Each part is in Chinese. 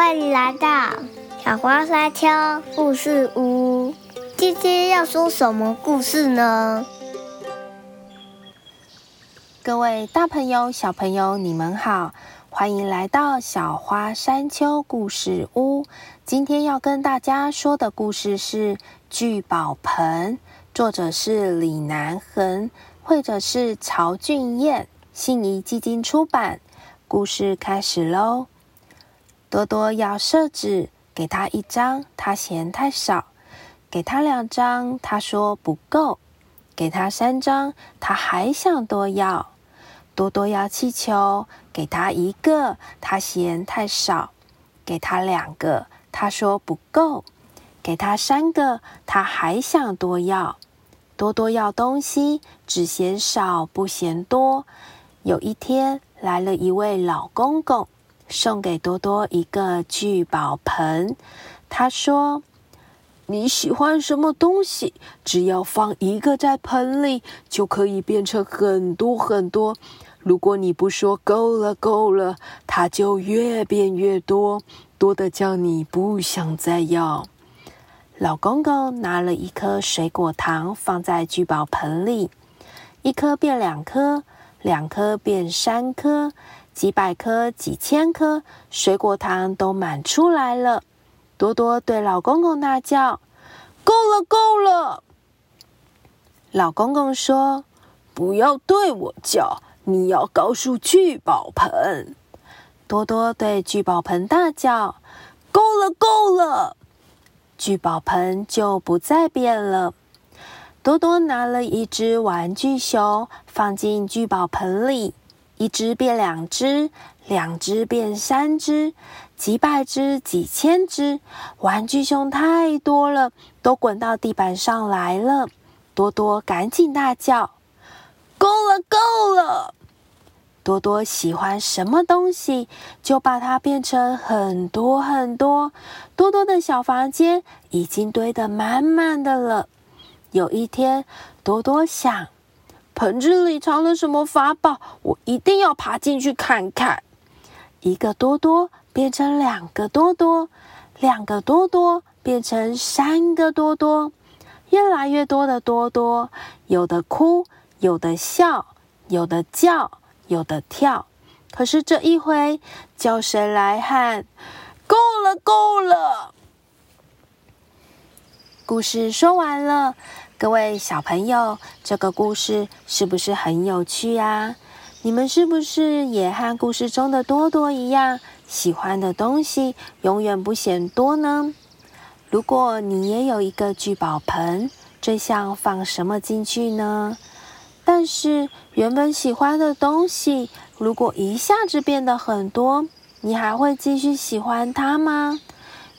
欢迎来到小花山丘故事屋。今天要说什么故事呢？各位大朋友、小朋友，你们好，欢迎来到小花山丘故事屋。今天要跟大家说的故事是《聚宝盆》，作者是李南恒，绘者是曹俊彦，信宜基金出版。故事开始喽！多多要设置，给他一张，他嫌太少；给他两张，他说不够；给他三张，他还想多要。多多要气球，给他一个，他嫌太少；给他两个，他说不够；给他三个，他还想多要。多多要东西，只嫌少不嫌多。有一天，来了一位老公公。送给多多一个聚宝盆，他说：“你喜欢什么东西？只要放一个在盆里，就可以变成很多很多。如果你不说够了够了，它就越变越多，多的叫你不想再要。”老公公拿了一颗水果糖放在聚宝盆里，一颗变两颗，两颗变三颗。几百颗、几千颗水果糖都满出来了。多多对老公公大叫：“够了，够了！”老公公说：“不要对我叫，你要告诉聚宝盆。”多多对聚宝盆大叫：“够了，够了！”聚宝盆就不再变了。多多拿了一只玩具熊，放进聚宝盆里。一只变两只，两只变三只，几百只、几千只，玩具熊太多了，都滚到地板上来了。多多赶紧大叫：“够了，够了！”多多喜欢什么东西，就把它变成很多很多。多多的小房间已经堆得满满的了。有一天，多多想。盆子里藏了什么法宝？我一定要爬进去看看。一个多多变成两个多多，两个多多变成三个多多，越来越多的多多，有的哭，有的笑，有的叫，有的跳。可是这一回，叫谁来喊：“够了，够了！”故事说完了。各位小朋友，这个故事是不是很有趣呀？你们是不是也和故事中的多多一样，喜欢的东西永远不嫌多呢？如果你也有一个聚宝盆，最想放什么进去呢？但是原本喜欢的东西，如果一下子变得很多，你还会继续喜欢它吗？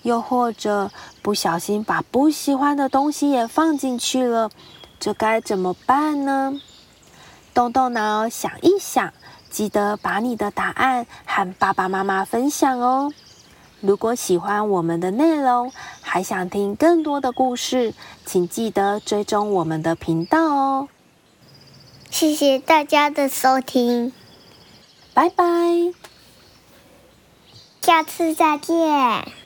又或者不小心把不喜欢的东西也放进去了，这该怎么办呢？动动脑想一想，记得把你的答案和爸爸妈妈分享哦。如果喜欢我们的内容，还想听更多的故事，请记得追踪我们的频道哦。谢谢大家的收听，拜拜，下次再见。